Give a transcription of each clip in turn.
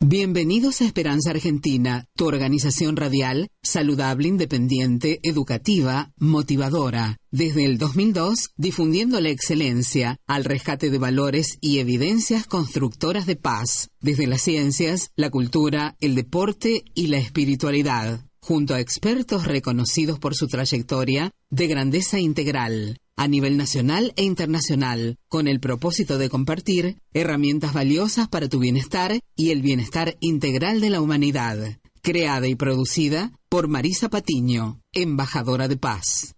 Bienvenidos a Esperanza Argentina, tu organización radial, saludable, independiente, educativa, motivadora. Desde el 2002, difundiendo la excelencia al rescate de valores y evidencias constructoras de paz, desde las ciencias, la cultura, el deporte y la espiritualidad, junto a expertos reconocidos por su trayectoria de grandeza integral a nivel nacional e internacional, con el propósito de compartir herramientas valiosas para tu bienestar y el bienestar integral de la humanidad. Creada y producida por Marisa Patiño, embajadora de paz.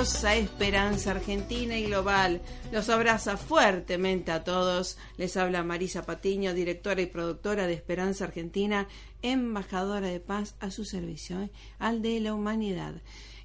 A Esperanza Argentina y Global. Los abraza fuertemente a todos. Les habla Marisa Patiño, directora y productora de Esperanza Argentina, embajadora de paz a su servicio, ¿eh? al de la humanidad.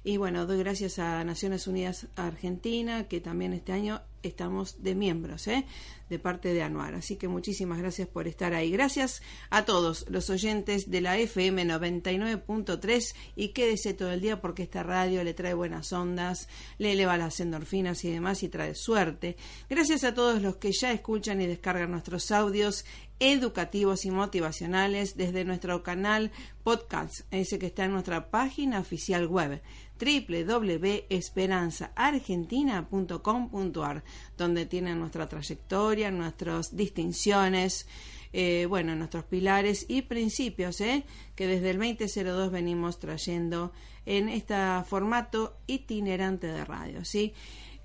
Y bueno, doy gracias a Naciones Unidas Argentina, que también este año estamos de miembros, ¿eh? de parte de Anuar. Así que muchísimas gracias por estar ahí. Gracias a todos los oyentes de la FM 99.3 y quédese todo el día porque esta radio le trae buenas ondas, le eleva las endorfinas y demás y trae suerte. Gracias a todos los que ya escuchan y descargan nuestros audios educativos y motivacionales desde nuestro canal podcast, ese que está en nuestra página oficial web www.esperanzaargentina.com.ar, donde tienen nuestra trayectoria, nuestras distinciones, eh, bueno, nuestros pilares y principios, eh, que desde el 2002 venimos trayendo en este formato itinerante de radio, ¿sí?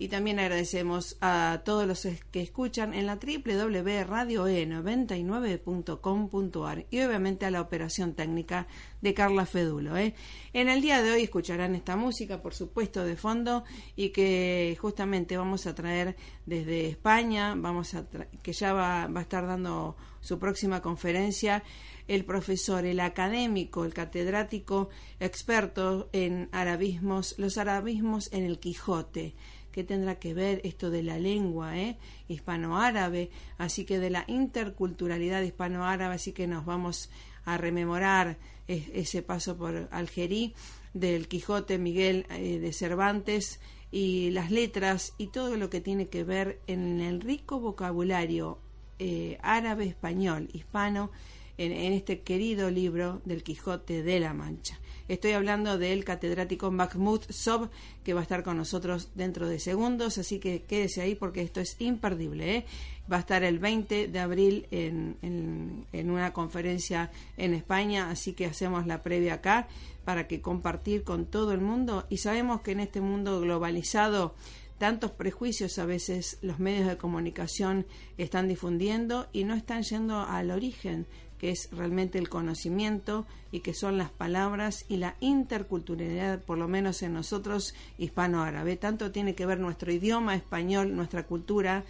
Y también agradecemos a todos los que escuchan en la www.radioe99.com.ar y obviamente a la operación técnica de Carla Fedulo. ¿eh? En el día de hoy escucharán esta música, por supuesto, de fondo y que justamente vamos a traer desde España, vamos a que ya va, va a estar dando su próxima conferencia el profesor, el académico, el catedrático, experto en arabismos, los arabismos en el Quijote qué tendrá que ver esto de la lengua ¿eh? hispanoárabe, así que de la interculturalidad hispanoárabe, así que nos vamos a rememorar ese paso por Algerí del Quijote Miguel eh, de Cervantes y las letras y todo lo que tiene que ver en el rico vocabulario eh, árabe, español, hispano, en, este querido libro del Quijote de la Mancha. Estoy hablando del catedrático Mahmoud Sob, que va a estar con nosotros dentro de segundos, así que quédese ahí porque esto es imperdible. ¿eh? Va a estar el 20 de abril en, en una conferencia en España, así que hacemos la previa acá para que compartir con todo el mundo. Y sabemos que en este mundo globalizado, tantos prejuicios a veces los medios de comunicación están difundiendo y no están yendo al origen que es realmente el conocimiento y que son las palabras y la interculturalidad, por lo menos en nosotros hispano-árabe. Tanto tiene que ver nuestro idioma español, nuestra cultura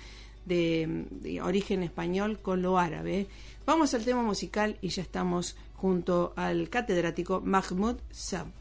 de, origen español con lo árabe. Vamos al tema musical y ya estamos junto al catedrático Mahmoud Sab.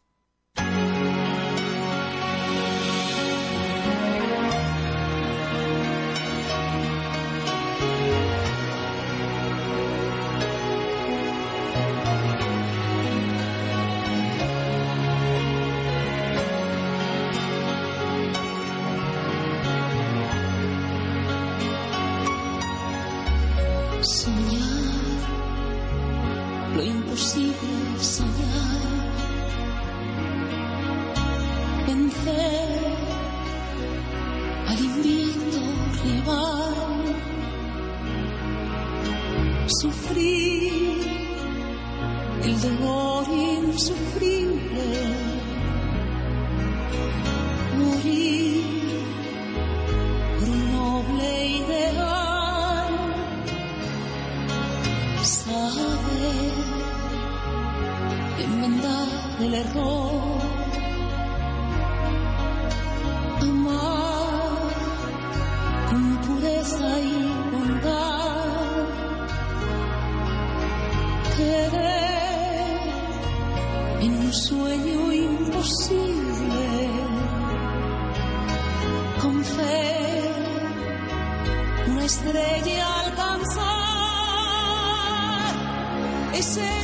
Sufrir el dolor insufrible. Ese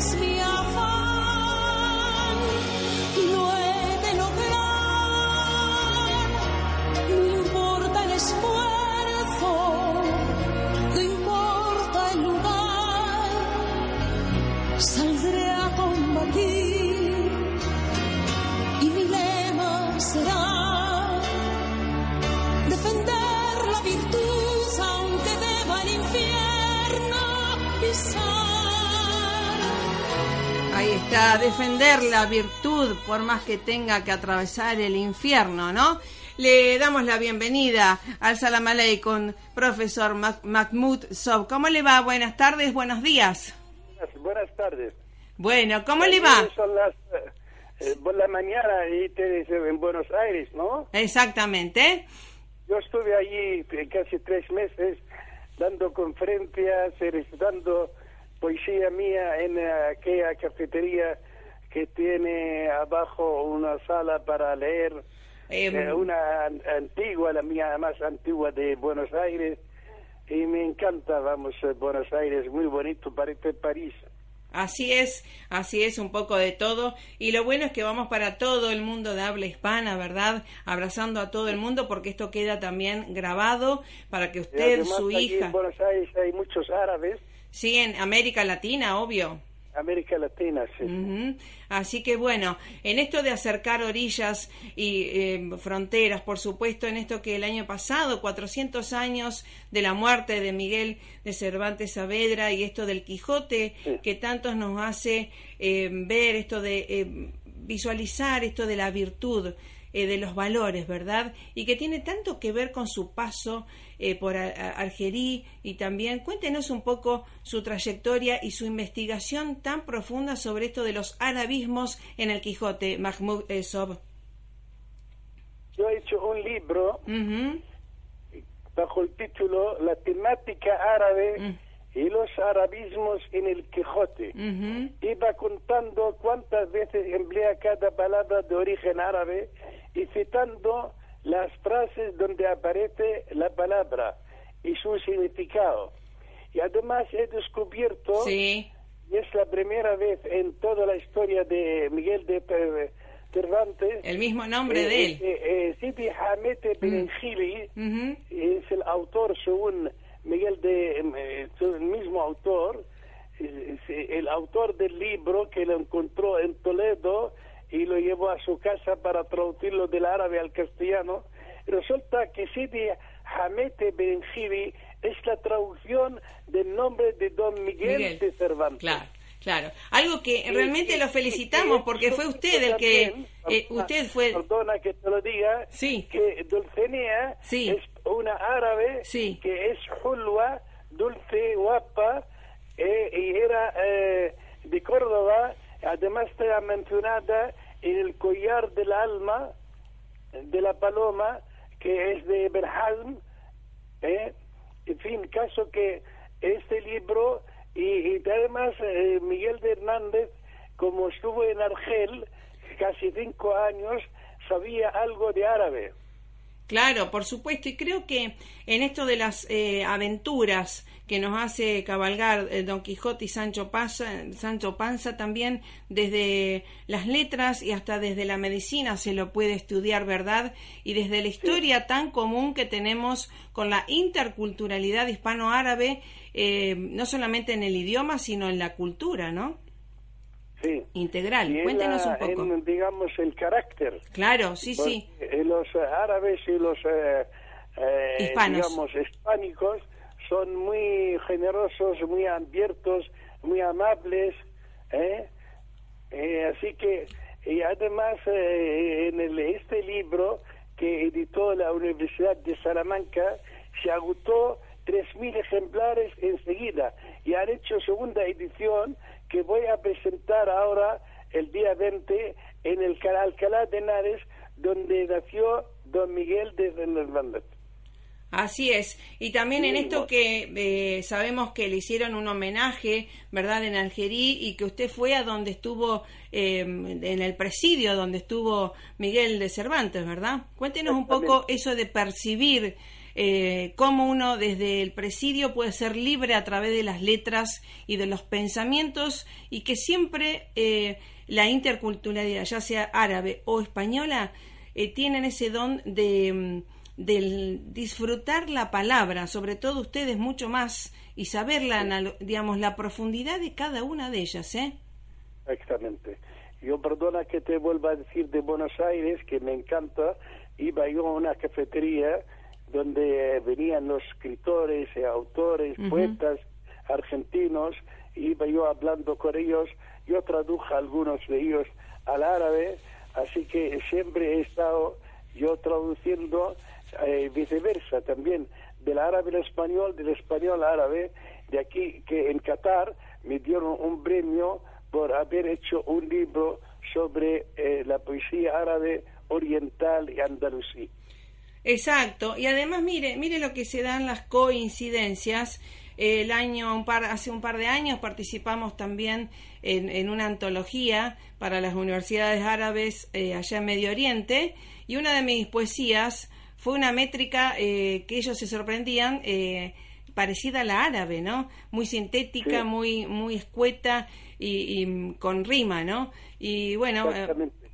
la virtud por más que tenga que atravesar el infierno, ¿no? Le damos la bienvenida al Salam con profesor Mahmoud Sob. ¿Cómo le va? Buenas tardes, buenos días. Buenas, buenas tardes. Bueno, ¿cómo le va? Son las eh, eh, por la mañana y te en Buenos Aires, ¿no? Exactamente. Yo estuve allí eh, casi tres meses dando conferencias, eh, recitando poesía mía en aquella cafetería que tiene abajo una sala para leer, Em, eh, una an- antigua, la mía más antigua de Buenos Aires, y me encanta, vamos, eh, Buenos Aires, muy bonito, parece París. Así es, así es un poco de todo. Y lo bueno es que vamos para todo el mundo de habla hispana, ¿verdad? Abrazando a todo el mundo porque esto queda también grabado para que usted, además su aquí hija, en Buenos Aires hay muchos árabes, sí, en América Latina, obvio. América Latina, sí. Así que bueno, en esto de acercar orillas y eh, fronteras, por supuesto, en esto que el año pasado, 400 años de la muerte de Miguel de Cervantes Saavedra y esto del Quijote, Sí. que tantos nos hace eh, ver esto de eh, visualizar esto de la virtud, eh, de los valores, ¿verdad? Y que tiene tanto que ver con su paso eh, por a- a- Algerí y también cuéntenos un poco su trayectoria y su investigación tan profunda sobre esto de los arabismos en el Quijote, Mahmoud eh, Sob. Yo he hecho un libro bajo el título La temática árabe Mm. Y los arabismos en el Quijote. Iba contando cuántas veces emplea cada palabra de origen árabe y citando las frases donde aparece la palabra y su significado. Y además he descubierto Sí, y es la primera vez en toda la historia de Miguel de Cervantes. el mismo nombre de eh, él. eh, eh, Sidi Hamete Benengili Ujú, es el autor, según Miguel de, eh, el mismo autor, es el autor del libro que lo encontró en Toledo y lo llevó a su casa para traducirlo del árabe al castellano. Resulta que Sidi Hamete Benengili es la traducción del nombre de Don Miguel, Miguel. de Cervantes. Claro, claro. Algo que realmente lo felicitamos porque fue usted el que, eh, usted fue, Perdona que te lo diga, Sí. que Dulcinea Sí. es una árabe Sí. que es hulwa, dulce, guapa, eh, y era eh, de Córdoba, además está mencionada en el collar del alma de la paloma, que es de Berhalm, ¿eh? En fin, caso que este libro, y, y además eh, Miguel de Hernández, como estuvo en Argel casi cinco años, sabía algo de árabe. Claro, por supuesto, y creo que en esto de las eh, aventuras que nos hace cabalgar eh, Don Quijote y Sancho Panza, Sancho Panza también desde las letras y hasta desde la medicina se lo puede estudiar, ¿verdad? Y desde la historia tan común que tenemos con la interculturalidad hispano-árabe, eh, no solamente en el idioma, sino en la cultura, ¿no? Sí. Integral. Y en Cuéntenos la- un poco. en, digamos, el carácter. Claro, sí, sí. Porque, Los árabes y los eh, eh, Hispanos. digamos hispánicos son muy generosos, muy abiertos, muy amables, ¿eh? Eh, así que y además eh, en el- este libro que editó la Universidad de Salamanca se agotó 3.000 ejemplares enseguida y han hecho segunda edición que voy a presentar ahora el día 20 en el Ca- Alcalá de Henares donde nació don Miguel de Cervantes. Así es. Y también en esto que eh, sabemos que le hicieron un homenaje, ¿verdad?, en Algerí y que usted fue a donde estuvo, eh, en el presidio donde estuvo Miguel de Cervantes, ¿verdad? Cuéntenos un poco eso de percibir eh, cómo uno desde el presidio puede ser libre a través de las letras y de los pensamientos y que siempre eh, la interculturalidad, ya sea árabe o española, eh, tienen ese don de, mm, del disfrutar la palabra, sobre todo ustedes mucho más y saber la, digamos, la profundidad de cada una de ellas, ¿eh? Exactamente. Yo perdona que te vuelva a decir de Buenos Aires, que me encanta. Iba yo a una cafetería donde venían los escritores, eh, autores, poetas argentinos. Iba yo hablando con ellos. Yo traduje algunos de ellos al árabe, así que siempre he estado yo traduciendo eh, viceversa también del árabe al español, del español al árabe. De aquí que en Qatar me dieron un premio por haber hecho un libro sobre eh, la poesía árabe oriental y andalusí. Exacto, y además mire, mire lo que se dan las coincidencias. El año, un par, hace un par de años participamos también en, en una antología para las universidades árabes eh, allá en Medio Oriente y una de mis poesías fue una métrica eh, que ellos se sorprendían eh, parecida a la árabe, ¿no? Muy sintética, Sí. muy muy escueta y, y con rima, ¿no? Y bueno, eh,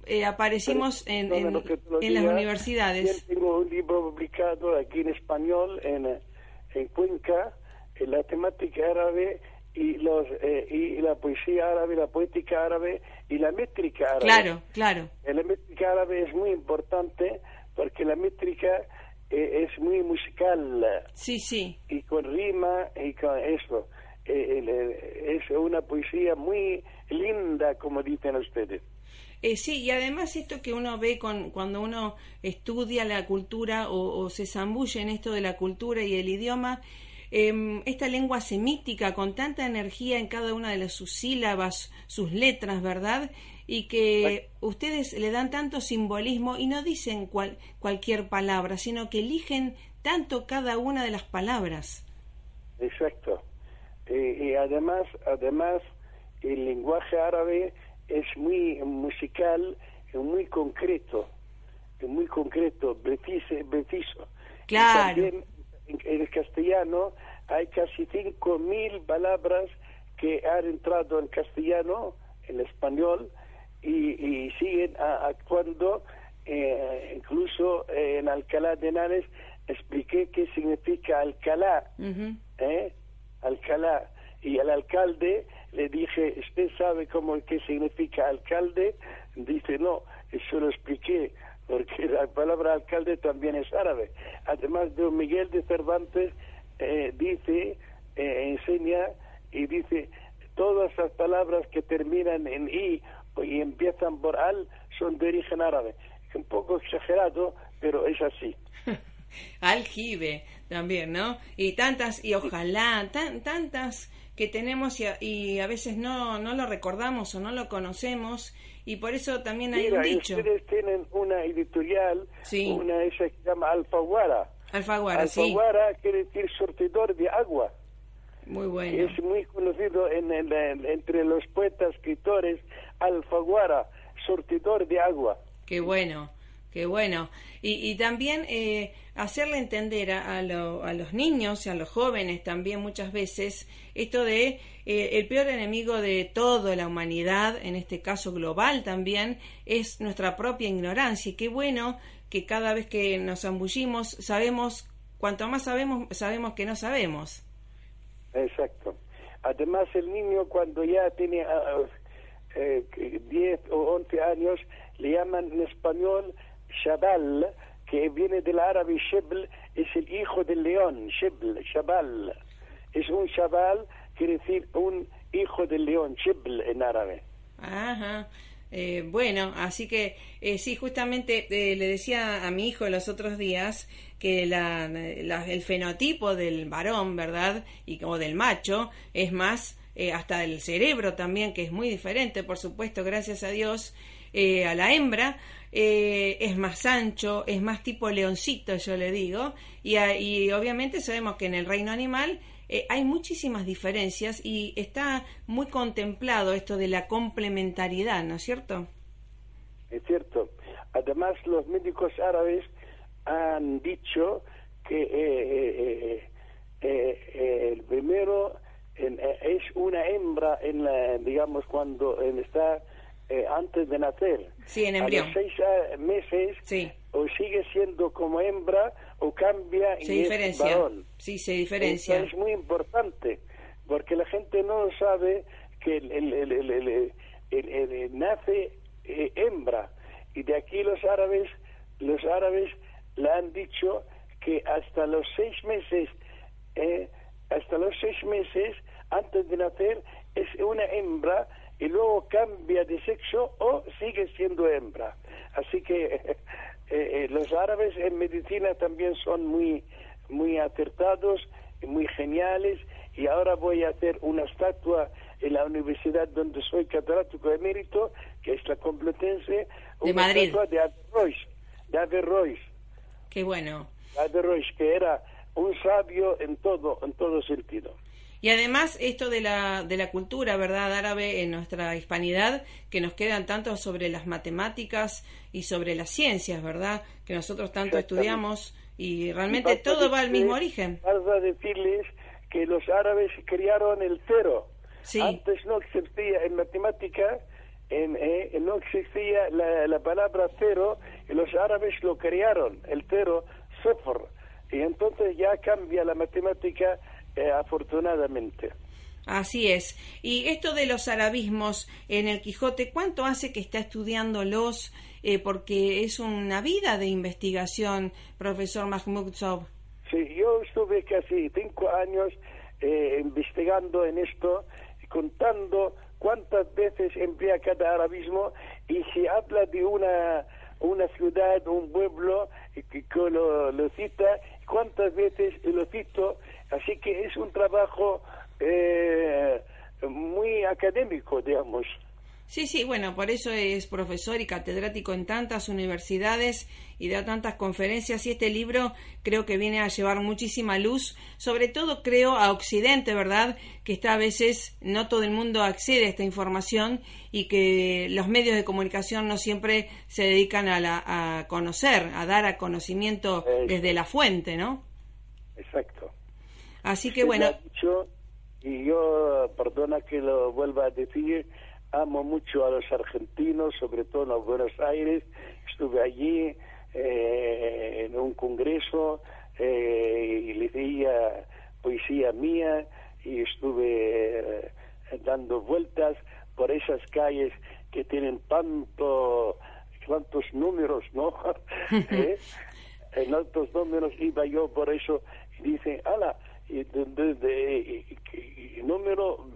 eh, aparecimos en, en- las universidades. Yo tengo un libro publicado aquí en español en, eh, en Cuenca, en la temática árabe y los eh, y la poesía árabe, la poética árabe y la métrica árabe. Claro, claro. Eh, La métrica árabe es muy importante porque la métrica eh, es muy musical Sí, sí. y con rima y con eso. Eh, eh, es una poesía muy linda, como dicen ustedes. Eh, sí, y además esto que uno ve con, cuando uno estudia la cultura o, o se zambulle en esto de la cultura y el idioma, em, esta lengua semítica con tanta energía en cada una de las, sus sílabas, sus letras, ¿verdad? Y que ustedes le dan tanto simbolismo y no dicen cual- cualquier palabra, sino que eligen tanto cada una de las palabras. Exacto. Eh, y además, además, el lenguaje árabe es muy musical, muy concreto, muy concreto, preciso. preciso. Y Claro. también en, en el castellano hay casi 5.000 palabras que han entrado en castellano, en español, y, y siguen a- actuando. eh, incluso eh, en Alcalá de Henares expliqué qué significa Alcalá. ¿eh? Alcalá. Y al alcalde le dije, ¿usted sabe cómo qué significa alcalde? Dice, no, eso lo expliqué, porque la palabra alcalde también es árabe. Además, don Miguel de Cervantes eh, dice, eh, enseña y dice, todas las palabras que terminan en i y empiezan por al son de origen árabe. Un poco exagerado, pero es así. Aljibe también, ¿no? Y tantas, y ojalá, tan, tantas que tenemos y a, y a veces no, no lo recordamos o no lo conocemos y por eso también hay Mira, un dicho. ustedes tienen una editorial, Sí. una esa que se llama Alfaguara. Alfaguara, sí, Alfaguara quiere decir sortidor de agua. muy bueno. Es muy conocido en, en- entre los poetas, escritores, Alfaguara, sortidor de agua. Qué bueno. Qué bueno. Y, y también eh, hacerle entender a, a, lo- a los niños y a los jóvenes también muchas veces esto de eh, el peor enemigo de toda la humanidad, en este caso global también, es nuestra propia ignorancia. Y qué bueno que cada vez que nos zambullimos sabemos, cuanto más sabemos, sabemos que no sabemos. Exacto. Además, el niño cuando ya tiene ah, eh, que 10 o 11 años, le llaman en español Shabal, que viene del árabe Shebl, es el hijo del león, Shebl, Shabal. Es un Shabal, quiere decir un hijo del león, Shebl en árabe. Ajá. Eh, bueno, así que eh, sí, justamente eh, le decía a mi hijo los otros días que la, la- el fenotipo del varón, ¿verdad? Y, o del macho es más, eh, hasta el cerebro también, que es muy diferente, por supuesto, gracias a Dios, eh, a la hembra. eh, es más ancho, es más tipo leoncito, yo le digo, y, y obviamente sabemos que en el reino animal eh, hay muchísimas diferencias y está muy contemplado esto de la complementariedad, ¿no es cierto? Es cierto. Además, los médicos árabes han dicho que eh, eh, eh, eh, el primero en- eh, es una hembra en la, digamos, cuando eh, está eh, antes de nacer. Sí, en A embrión. los seis ah, meses Sí. o sigue siendo como hembra o cambia Se y es varón. Sí, se diferencia. Esto es muy importante, porque la gente no sabe que el, el- el- el- el- el- el- el- nace eh, hembra. Y de aquí los árabes, los árabes le han dicho que hasta los seis meses, eh, hasta los seis meses antes de nacer es una hembra y luego cambia de sexo o sigue siendo hembra. Así que eh, eh, los árabes en medicina también son muy, muy acertados y muy geniales y ahora voy a hacer una estatua en la universidad donde soy catedrático de mérito, que es la Complutense, una Madrid. estatua de Averroes, de Averroes, Qué bueno. Averroes, que era un sabio en todo, en todo sentido. Y además esto de la, de la cultura, ¿verdad? Árabe en nuestra hispanidad, que nos quedan tanto sobre las matemáticas y sobre las ciencias, ¿verdad? Que nosotros tanto estudiamos y realmente Y todo va al mismo origen. Basta decirles que los árabes crearon el cero. Sí. Antes no existía en matemática, en, eh, no existía la, la palabra cero, y los árabes lo crearon, el cero, sofor. Y entonces ya cambia la matemática eh, afortunadamente. Así es. Y esto de los arabismos en el Quijote, ¿cuánto hace que está estudiándolos? Eh, porque es una vida de investigación, profesor Mahmoud Sob. Sí, yo estuve casi cinco años eh, investigando en esto, contando cuántas veces emplea cada arabismo y si habla de una, una ciudad, un pueblo, que, que lo, lo cita, cuántas veces lo cito. Así que es un trabajo eh, muy académico, digamos. Sí, sí, bueno, por eso es profesor y catedrático en tantas universidades y da tantas conferencias y este libro creo que viene a llevar muchísima luz, sobre todo creo a Occidente, ¿verdad? Que está a veces, no todo el mundo accede a esta información y que los medios de comunicación no siempre se dedican a, la, a conocer, a dar a conocimiento desde la fuente, ¿no? Exacto. Así que bueno, y yo, perdona que lo vuelva a decir, amo mucho a los argentinos, sobre todo en los Buenos Aires. Estuve allí eh, en un congreso eh, y leía poesía mía y estuve eh, dando vueltas por esas calles que tienen tanto tantos números, ¿no? ¿Eh? En altos números iba yo por eso y dicen, ala, y de- de- número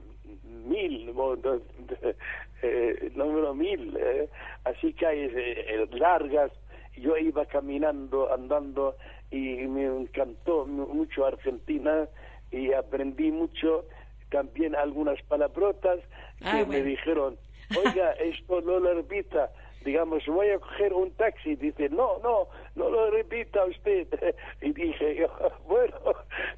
mil, eh, número mil, eh, así calles eh, eh, largas. Yo iba caminando, andando y me encantó mu- mucho Argentina y aprendí mucho también algunas palabrotas que Ah, me bueno. dijeron, oiga, esto no lo repita, digamos, voy a coger un taxi, dice, no, no, no lo repita usted. Y dije, yo, bueno,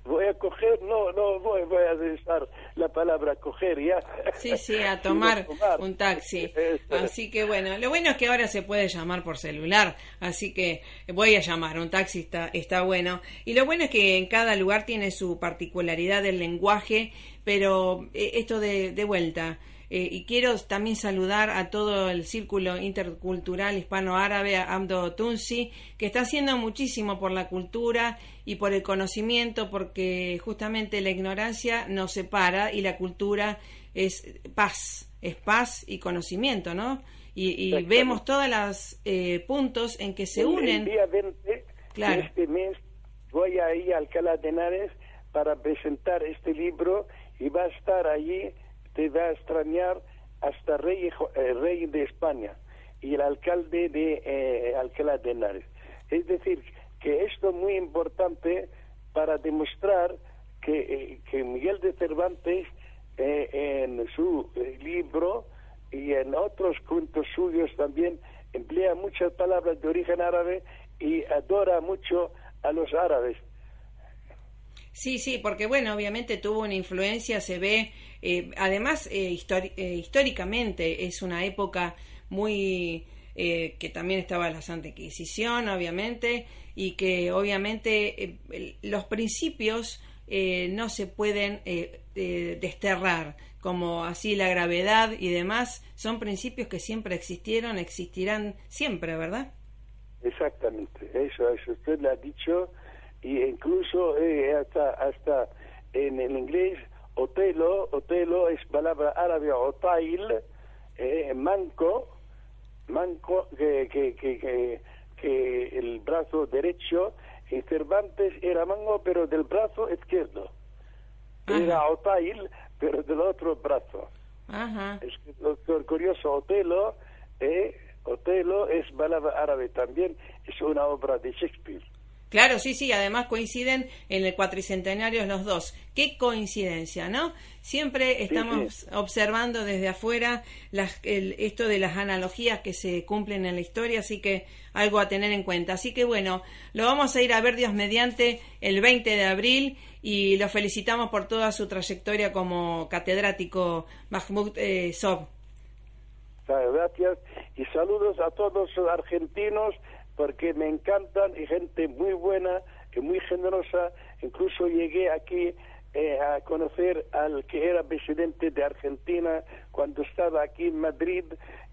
voy a coger, no, no, voy, voy a usar la palabra coger ya. Sí, sí, a tomar un taxi. Así que bueno, lo bueno es que ahora se puede llamar por celular, así que voy a llamar, un taxi está, está bueno. Y lo bueno es que en cada lugar tiene su particularidad del lenguaje, pero eh, esto de, de vuelta, eh, y quiero también saludar a todo el círculo intercultural hispano-árabe, a Amdo Tunsi, que está haciendo muchísimo por la cultura y por el conocimiento, porque justamente la ignorancia nos separa y la cultura es paz, es paz y conocimiento, ¿no? Y, y vemos todos los eh, puntos en que se unen. El día 20 Claro. este mes voy a ir a Alcalá de Henares para presentar este libro y va a estar allí, te va a extrañar hasta rey, eh, rey de España y el alcalde de eh, Alcalá de Henares. Es decir, que esto es muy importante para demostrar que, eh, que Miguel de Cervantes en su libro y en otros cuentos suyos también emplea muchas palabras de origen árabe y adora mucho a los árabes. Sí, sí, porque bueno, obviamente tuvo una influencia, se ve, eh, además eh, eh, históricamente es una época muy eh, que también estaba la Santa Inquisición, obviamente, y que obviamente eh, los principios no se pueden desterrar, como así la gravedad y demás, son principios que siempre existieron, existirán siempre, ¿verdad? Exactamente, eso, eso usted lo ha dicho y incluso eh, hasta hasta en el inglés Otelo, Otelo es palabra árabe otail, eh, manco, manco que, que, que, que, el brazo derecho, en Cervantes era mango pero del brazo izquierdo, era otail pero del otro brazo. Ajá. Es lo curioso, Otelo, eh, Otelo es palabra árabe también, es una obra de Shakespeare. Claro, sí, sí, además coinciden en el cuatricentenario los dos. Qué coincidencia, ¿no? Siempre estamos observando desde afuera las, el- esto de las analogías que se cumplen en la historia, así que algo a tener en cuenta. Así que bueno, lo vamos a ir a ver Dios mediante el 20 de abril y lo felicitamos por toda su trayectoria como catedrático Mahmoud eh, Sob. Gracias y saludos a todos los argentinos porque me encantan y gente muy buena y muy generosa. Incluso llegué aquí eh, a conocer al que era presidente de Argentina cuando estaba aquí en Madrid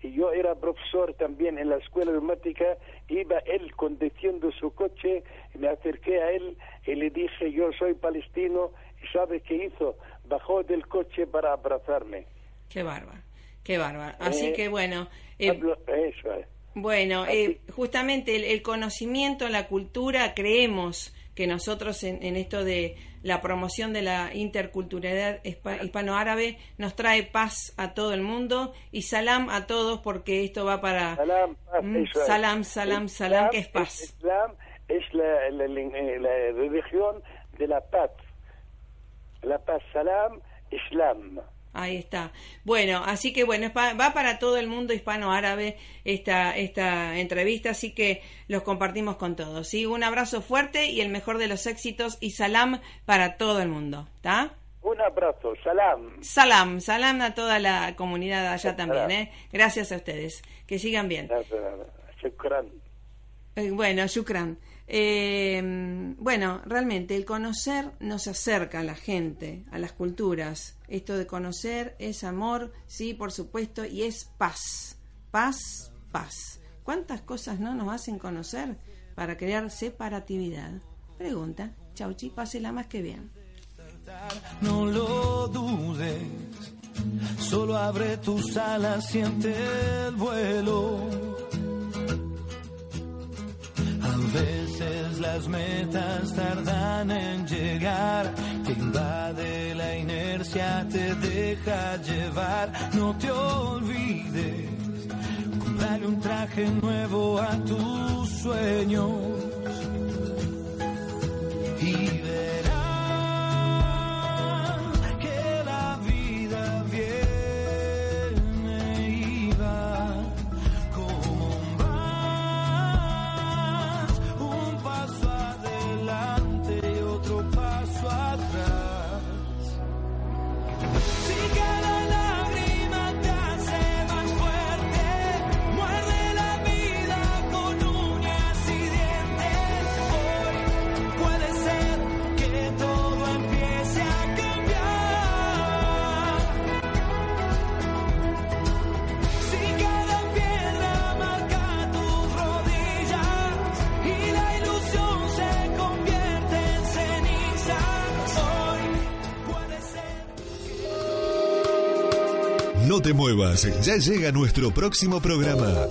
y yo era profesor también en la escuela diplomática. Iba él conduciendo su coche y me acerqué a él y le dije yo soy palestino y ¿sabe qué hizo? Bajó del coche para abrazarme. Qué bárbaro, qué bárbaro. Así Eh, que bueno. eh, Hablo- eso es. Bueno, eh, justamente el, el conocimiento, la cultura, creemos que nosotros en, en esto de la promoción de la interculturalidad hispa- hispano-árabe nos trae paz a todo el mundo y salam a todos porque esto va para Salam, paz, Mm, es. salam, salam, Islam que es paz. el Islam es la, la- la- la religión de la paz. La paz, salam, islam. Ahí está. Bueno, así que bueno, va para todo el mundo hispano-árabe esta, esta entrevista, así que los compartimos con todos. ¿sí? Un abrazo fuerte y el mejor de los éxitos y salam para todo el mundo. ¿Está? Un abrazo, salam. Salam, salam a toda la comunidad allá también. ¿eh? Gracias a ustedes. Que sigan bien. Shukran. Eh, Bueno, Shukran. Eh, bueno, realmente el conocer nos acerca a la gente, a las culturas. Esto de conocer es amor, sí, por supuesto, y es paz. Paz, paz. ¿Cuántas cosas no nos hacen conocer para crear separatividad? Pregunta. Chauchi, pásela más que bien. No lo dudes, solo abre tus alas, siente el vuelo. A veces las metas tardan en llegar, te invade la inercia, te deja llevar. No te olvides, comprarle un traje nuevo a tus sueños ya llega nuestro próximo programa.